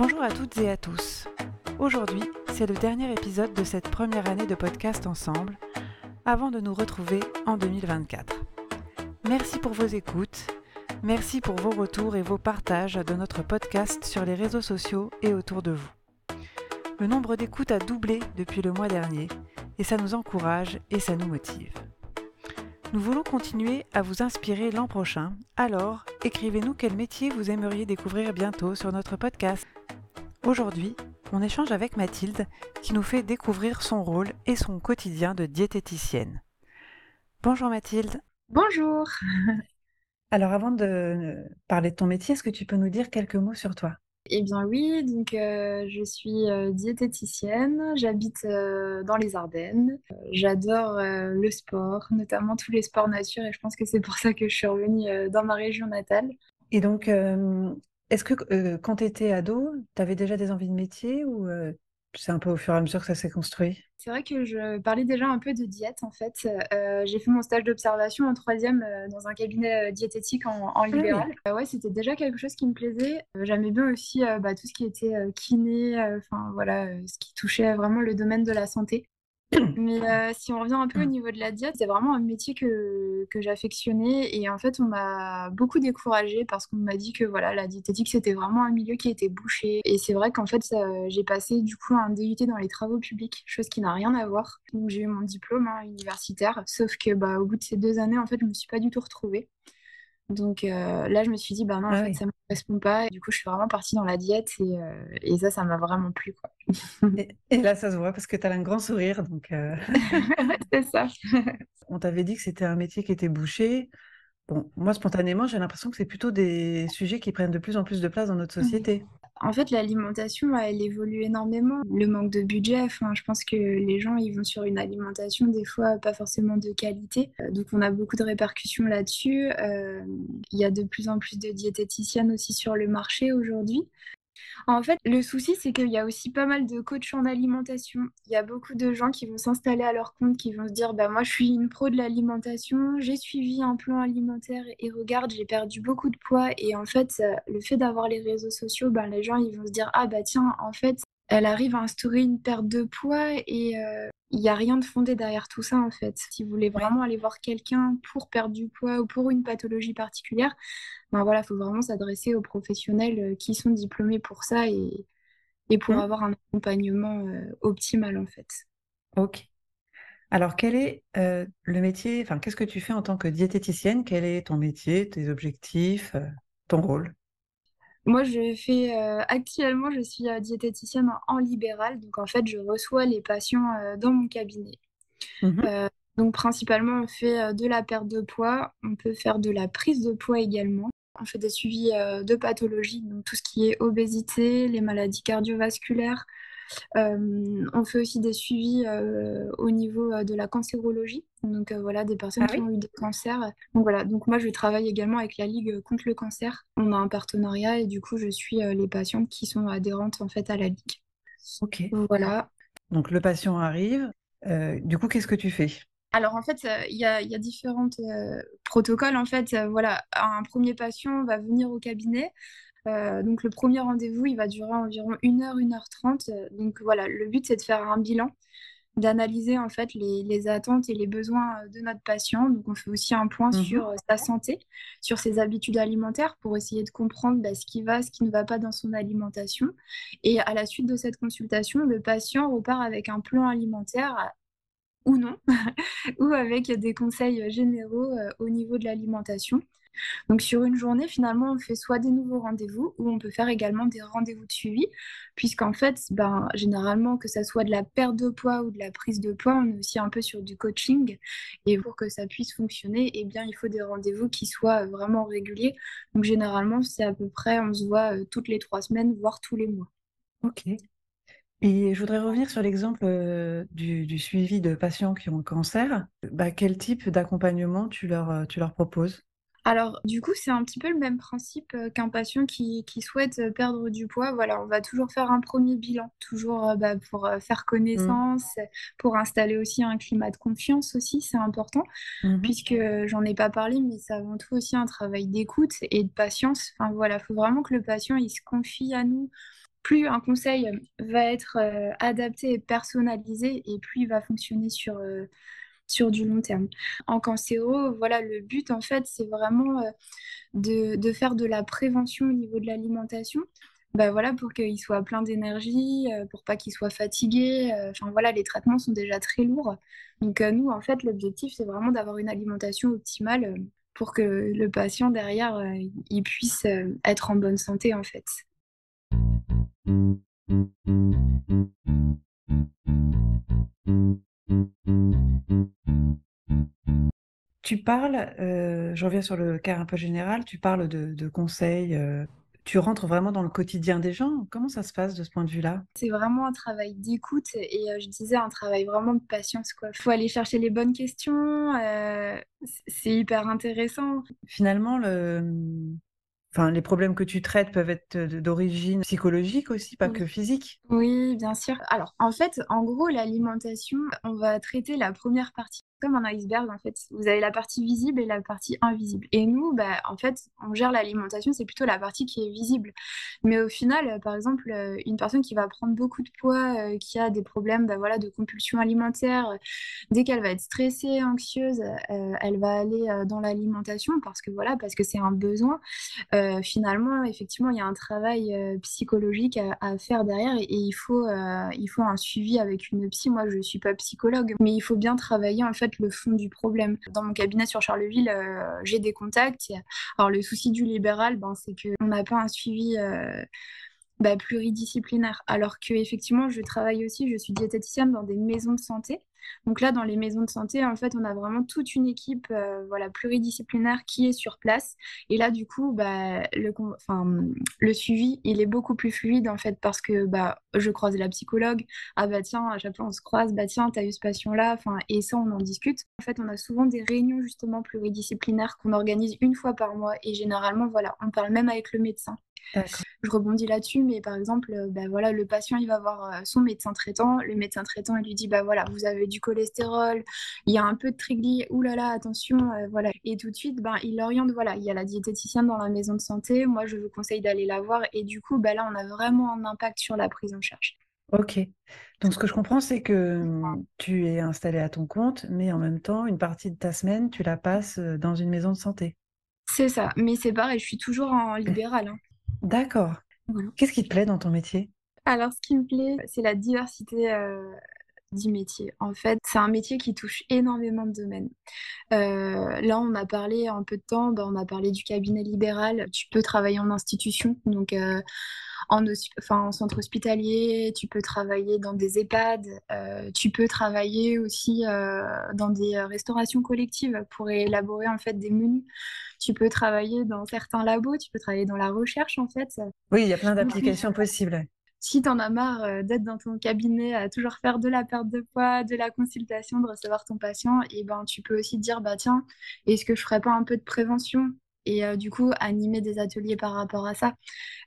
Bonjour à toutes et à tous. Aujourd'hui, c'est le dernier épisode de cette première année de podcast ensemble, avant de nous retrouver en 2024. Merci pour vos écoutes, merci pour vos retours et vos partages de notre podcast sur les réseaux sociaux et autour de vous. Le nombre d'écoutes a doublé depuis le mois dernier et ça nous encourage et ça nous motive. Nous voulons continuer à vous inspirer l'an prochain, alors écrivez-nous quel métier vous aimeriez découvrir bientôt sur notre podcast. Aujourd'hui, on échange avec Mathilde qui nous fait découvrir son rôle et son quotidien de diététicienne. Bonjour Mathilde. Bonjour. Alors avant de parler de ton métier, est-ce que tu peux nous dire quelques mots sur toi? Eh bien oui, donc euh, je suis euh, diététicienne, j'habite euh, dans les Ardennes. J'adore le sport, notamment tous les sports nature et je pense que c'est pour ça que je suis revenue dans ma région natale. Et donc, est-ce que euh, quand tu étais ado, tu avais déjà des envies de métier ou euh, c'est un peu au fur et à mesure que ça s'est construit? C'est vrai que je parlais déjà un peu de diète en fait. Euh, j'ai fait mon stage d'observation en troisième dans un cabinet diététique en, en ah libéral. ouais, c'était déjà quelque chose qui me plaisait. J'aimais bien aussi bah, tout ce qui était kiné, enfin voilà, ce qui touchait vraiment le domaine de la santé. Mais euh, si on revient un peu au niveau de la diète, c'est vraiment un métier que, que j'affectionnais et en fait on m'a beaucoup découragée parce qu'on m'a dit que voilà la diététique c'était vraiment un milieu qui était bouché et c'est vrai qu'en fait j'ai passé du coup un DUT dans les travaux publics, chose qui n'a rien à voir. Donc j'ai eu mon diplôme hein, universitaire, sauf que bah, au bout de ces deux années en fait je me suis pas du tout retrouvée. Donc euh, là, je me suis dit, bah non, en ah fait, ça ne me correspond pas. du coup, je suis vraiment partie dans la diète et, euh, et ça, ça m'a vraiment plu. Quoi. et, là, ça se voit parce que tu as un grand sourire. Donc, euh. c'est ça. On t'avait dit que c'était un métier qui était bouché. Bon, moi, spontanément, j'ai l'impression que c'est plutôt des sujets qui prennent de plus en plus de place dans notre société. En fait, l'alimentation, elle évolue énormément. Le manque de budget, je pense que les gens, ils vont sur une alimentation, des fois, pas forcément de qualité. Euh, donc, on a beaucoup de répercussions là-dessus. Euh, il y a de plus en plus de diététiciennes aussi sur le marché aujourd'hui. En fait, le souci, c'est qu'il y a aussi pas mal de coachs en alimentation. Il y a beaucoup de gens qui vont s'installer à leur compte, qui vont se dire, bah, moi, je suis une pro de l'alimentation, j'ai suivi un plan alimentaire et regarde, j'ai perdu beaucoup de poids. Et en fait, euh, le fait d'avoir les réseaux sociaux, ben, les gens, ils vont se dire, ah bah tiens, en fait, elle arrive à instaurer une perte de poids et euh, il n'y a rien de fondé derrière tout ça en fait. Si vous voulez vraiment aller voir quelqu'un pour perdre du poids ou pour une pathologie particulière, ben voilà, il faut vraiment s'adresser aux professionnels euh, qui sont diplômés pour ça et, et pour mmh. avoir un accompagnement euh, optimal en fait. Ok. Alors quel est le métier, enfin qu'est-ce que tu fais en tant que diététicienne? Quel est ton métier, tes objectifs, ton rôle? Moi, je fais euh, actuellement, je suis euh, diététicienne en, libéral, donc en fait, je reçois les patients euh, dans mon cabinet. Mmh donc principalement, on fait de la perte de poids, on peut faire de la prise de poids également. On fait des suivis de pathologies, donc tout ce qui est obésité, les maladies cardiovasculaires, on fait aussi des suivis euh, au niveau euh, de la cancérologie, donc voilà, des personnes ah qui ont eu des cancers. Donc voilà, donc moi je travaille également avec la Ligue contre le cancer. On a un partenariat et du coup je suis les patientes qui sont adhérentes en fait à la Ligue. Ok. Voilà. Donc le patient arrive. du coup, qu'est-ce que tu fais? Alors en fait, il y, a, différents protocoles. En fait, voilà, un premier patient va venir au cabinet. Euh, donc le premier rendez-vous, il va durer environ 1 heure, 1 heure 30. Donc voilà, le but c'est de faire un bilan, d'analyser en fait les, attentes et les besoins de notre patient. Donc on fait aussi un point mmh sur euh, sa santé, sur ses habitudes alimentaires pour essayer de comprendre bah, ce qui va, ce qui ne va pas dans son alimentation. Et à la suite de cette consultation, le patient repart avec un plan alimentaire ou non, ou avec des conseils généraux euh, au niveau de l'alimentation. Donc sur une journée, finalement, on fait soit des nouveaux rendez-vous ou on peut faire également des rendez-vous de suivi, puisqu'en fait, ben, généralement, que ça soit de la perte de poids ou de la prise de poids, on est aussi un peu sur du coaching. Et pour que ça puisse fonctionner, eh bien, il faut des rendez-vous qui soient vraiment réguliers. Donc généralement, c'est à peu près, on se voit euh, toutes les trois semaines, voire tous les mois. Ok. Et je voudrais revenir sur l'exemple euh, du, suivi de patients qui ont le cancer. Bah, quel type d'accompagnement euh, tu leur proposes? Alors, du coup, c'est un petit peu le même principe euh, qu'un patient qui, souhaite euh, perdre du poids. Voilà, on va toujours faire un premier bilan, toujours euh, bah, pour faire mmh. connaissance, pour installer aussi un climat de confiance aussi, c'est important, mmh puisque j'en ai pas parlé, mais c'est avant tout aussi un travail d'écoute et de patience. Enfin voilà, il faut vraiment que le patient il se confie à nous plus un conseil va être adapté et personnalisé et plus il va fonctionner sur, sur du long terme. En cancéro, voilà, le but en fait, c'est vraiment de, de, faire de la prévention au niveau de l'alimentation. Bah voilà, pour qu'il soit plein d'énergie, pour pas qu'il soit fatigué. Enfin voilà, les traitements sont déjà très lourds. Donc nous, en fait, l'objectif, c'est vraiment d'avoir une alimentation optimale pour que le patient derrière, il puisse être en bonne santé en fait. Tu parles, euh, je reviens sur le cas un peu général, tu parles de, conseils, euh, tu rentres vraiment dans le quotidien des gens. Comment ça se passe de ce point de vue-là? C'est vraiment un travail d'écoute et euh, je disais un travail vraiment de patience. Il faut aller chercher les bonnes questions, c'est hyper intéressant. Finalement, le, Enfin, les problèmes que tu traites peuvent être d'origine psychologique aussi, pas que physique. Oui, bien sûr. Alors, en fait, en gros, l'alimentation, on va traiter la première partie comme un iceberg en fait. Vous avez la partie visible et la partie invisible. Et nous, bah, en fait, on gère l'alimentation, c'est plutôt la partie qui est visible. Mais au final, euh, par exemple, euh, une personne qui va prendre beaucoup de poids, euh, qui a des problèmes bah, voilà, de compulsion alimentaire, dès qu'elle va être stressée, anxieuse, elle va aller dans l'alimentation parce que voilà, parce que c'est un besoin. finalement, effectivement, il y a un travail psychologique à, faire derrière et, il, faut, il faut un suivi avec une psy. Moi, je ne suis pas psychologue, mais il faut bien travailler en le fond du problème. Dans mon cabinet sur Charleville, euh, j'ai des contacts. Alors le souci du libéral, ben, c'est qu'on n'a pas un suivi euh, bah, pluridisciplinaire. Alors que effectivement, je travaille aussi, je suis diététicienne dans des maisons de santé. Donc là, dans les maisons de santé, en fait, on a vraiment toute une équipe euh, voilà, pluridisciplinaire qui est sur place. Et là, du coup, bah, le, le suivi, il est beaucoup plus fluide, en fait, parce que bah, je croise la psychologue. Ah bah tiens, à chaque fois, on se croise. Bah tiens, t'as eu ce patient-là. Et ça, on en discute. En fait, on a souvent des réunions, justement, pluridisciplinaires qu'on organise une fois par mois. Et généralement, voilà, on parle même avec le médecin. Je rebondis là-dessus, mais par exemple, euh, bah, voilà, le patient, il va voir euh, son médecin traitant. Le médecin traitant, il lui dit, bah voilà, vous avez du cholestérol, il y a un peu de trigly, oulala, attention, euh, voilà. Et tout de suite, ben, il l'oriente, voilà, il y a la diététicienne dans la maison de santé. Moi, je vous conseille d'aller la voir. Et du coup, bah, là, on a vraiment un impact sur la prise en charge. Ok. Donc, ce que je comprends, c'est que hum, tu es installé à ton compte, mais en même temps, une partie de ta semaine, tu la passes dans une maison de santé. C'est ça, mais c'est pareil, je suis toujours en libéral. Hein. D'accord. Qu'est-ce qui te plaît dans ton métier? Alors, ce qui me plaît, c'est la diversité euh, du métier. En fait, c'est un métier qui touche énormément de domaines. Euh, là, on a parlé un peu de temps, ben, on a parlé du cabinet libéral. Tu peux travailler en institution, donc euh, en, enfin, en, centre hospitalier, tu peux travailler dans des EHPAD, tu peux travailler aussi dans des restaurations collectives pour élaborer en fait des menus tu peux travailler dans certains labos, tu peux travailler dans la recherche en fait. Oui, il y a plein d'applications possibles. Si tu en as marre euh, d'être dans ton cabinet à toujours faire de la perte de poids, de la consultation, de recevoir ton patient, et ben tu peux aussi dire bah tiens, est-ce que je ferais pas un peu de prévention et euh, du coup animer des ateliers par rapport à ça.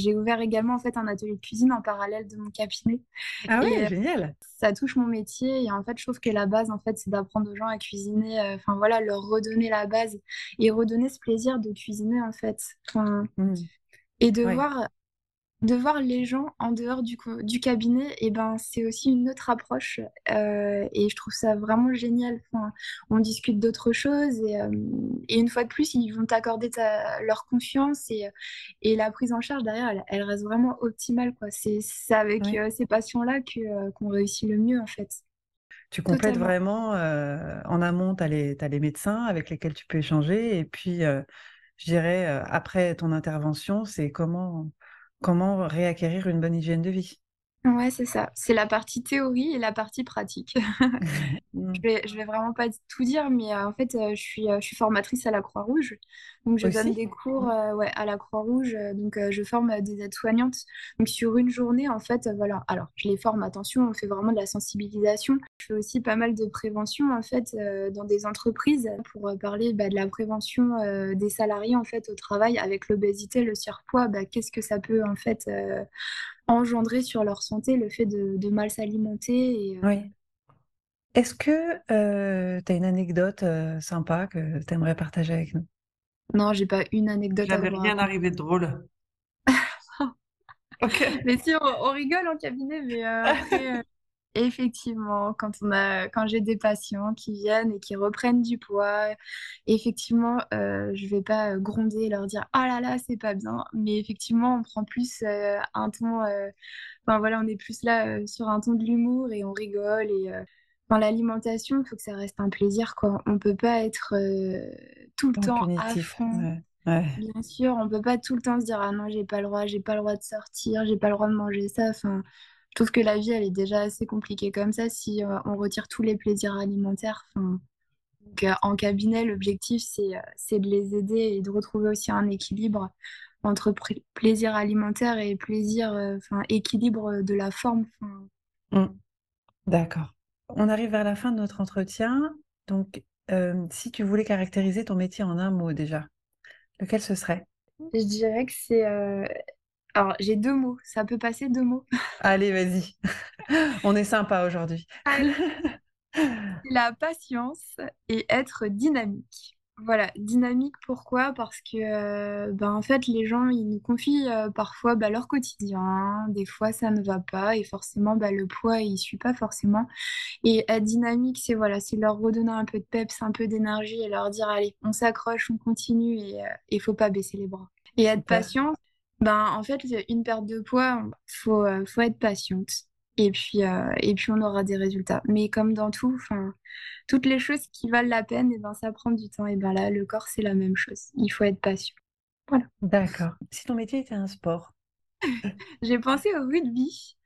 J'ai ouvert également en fait un atelier de cuisine en parallèle de mon cabinet. Ah oui, euh, génial. Ça touche mon métier et en fait je trouve que la base en fait c'est d'apprendre aux gens à cuisiner, euh, enfin voilà leur redonner la base et redonner ce plaisir de cuisiner en fait. Mmh. Et de voir de voir les gens en dehors du, du cabinet, et ben, c'est aussi une autre approche. Euh, et je trouve ça vraiment génial. Enfin, on discute d'autres choses et, euh, et, une fois de plus, ils vont t'accorder leur confiance et, et, la prise en charge derrière, elle, reste vraiment optimale. C'est avec euh, ces passions-là qu'on réussit le mieux en fait. Tu complètes vraiment, en amont, tu as, as, les médecins avec lesquels tu peux échanger et puis, je dirais, après ton intervention, c'est comment Comment réacquérir une bonne hygiène de vie Ouais, c'est ça. C'est la partie théorie et la partie pratique. Je, vais, je vais vraiment pas tout dire, mais euh, en fait, euh, je, suis, euh, je suis formatrice à la Croix-Rouge. Donc, je donne des cours mmh. ouais, à la Croix-Rouge. donc, je forme des aides-soignantes. Donc, sur une journée, en fait, voilà. Alors, je les forme, attention, on fait vraiment de la sensibilisation. Je fais aussi pas mal de prévention, en fait, dans des entreprises pour parler bah, de la prévention des salariés, en fait, au travail avec l'obésité, le surpoids. Bah, Qu'est-ce que ça peut, en fait, engendrer sur leur santé le fait de, mal s'alimenter. Euh, oui. Est-ce que euh, tu as une anecdote euh, sympa que tu aimerais partager avec nous? Non, j'ai pas une anecdote. J'avais rien arrivé de drôle. mais si, on, rigole en cabinet, mais après, Effectivement, quand on a, quand j'ai des patients qui viennent et qui reprennent du poids, effectivement, euh, je vais pas gronder et leur dire ah là là c'est pas bien, mais effectivement on prend plus euh, un ton, euh, enfin voilà on est plus là sur un ton de l'humour et on rigole et dans l'alimentation il faut que ça reste un plaisir quoi. On peut pas être tout le temps à fond. Bien sûr, on peut pas tout le temps se dire ah non j'ai pas le droit, j'ai pas le droit de sortir, j'ai pas le droit de manger ça. Enfin je trouve que la vie, elle est déjà assez compliquée comme ça si euh, on retire tous les plaisirs alimentaires. donc, euh, en cabinet, l'objectif, c'est, euh, c'est de les aider et de retrouver aussi un équilibre entre plaisir alimentaire et plaisir, enfin, équilibre de la forme. Mmh. D'accord. On arrive vers la fin de notre entretien. Donc, si tu voulais caractériser ton métier en un mot déjà, lequel ce serait? Je dirais que c'est alors, j'ai deux mots. Ça peut passer deux mots? Allez, vas-y. On est sympa aujourd'hui. La patience et être dynamique. Voilà, dynamique pourquoi? Parce que euh, ben, en fait les gens ils nous confient euh, parfois bah, leur quotidien, des fois ça ne va pas et forcément bah, le poids il suit pas forcément. Et être dynamique c'est voilà, c'est leur redonner un peu de peps, un peu d'énergie et leur dire allez on s'accroche, on continue et il euh, faut pas baisser les bras. Et être patient, ben, en fait, une perte de poids, faut, euh, faut être patiente. Et puis, euh, et puis, on aura des résultats. Mais comme dans tout, toutes les choses qui valent la peine, et ben, ça prend du temps. Et ben là, le corps, c'est la même chose. Il faut être patient. Voilà. D'accord. Si ton métier était un sport J'ai pensé au rugby.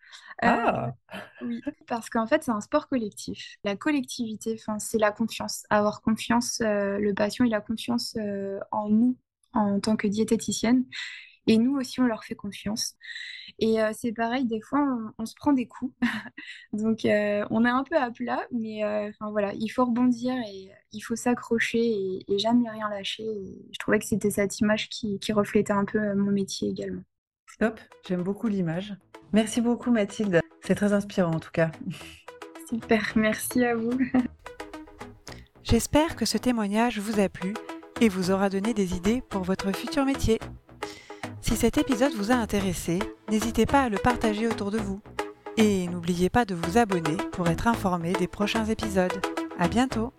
Euh, ah Oui, parce qu'en fait, c'est un sport collectif. La collectivité, c'est la confiance. Avoir confiance, le patient, il a confiance en nous en tant que diététicienne. Et nous aussi, on leur fait confiance. Et euh, c'est pareil, des fois, on, se prend des coups. Donc, euh, on est un peu à plat, mais euh, enfin voilà, il faut rebondir et il faut s'accrocher et, jamais rien lâcher. je trouvais que c'était cette image qui, qui, reflétait un peu mon métier également. Top, j'aime beaucoup l'image. Merci beaucoup, Mathilde. C'est très inspirant en tout cas. Super, merci à vous. J'espère que ce témoignage vous a plu et vous aura donné des idées pour votre futur métier. Si cet épisode vous a intéressé, n'hésitez pas à le partager autour de vous. Et n'oubliez pas de vous abonner pour être informé des prochains épisodes. À bientôt!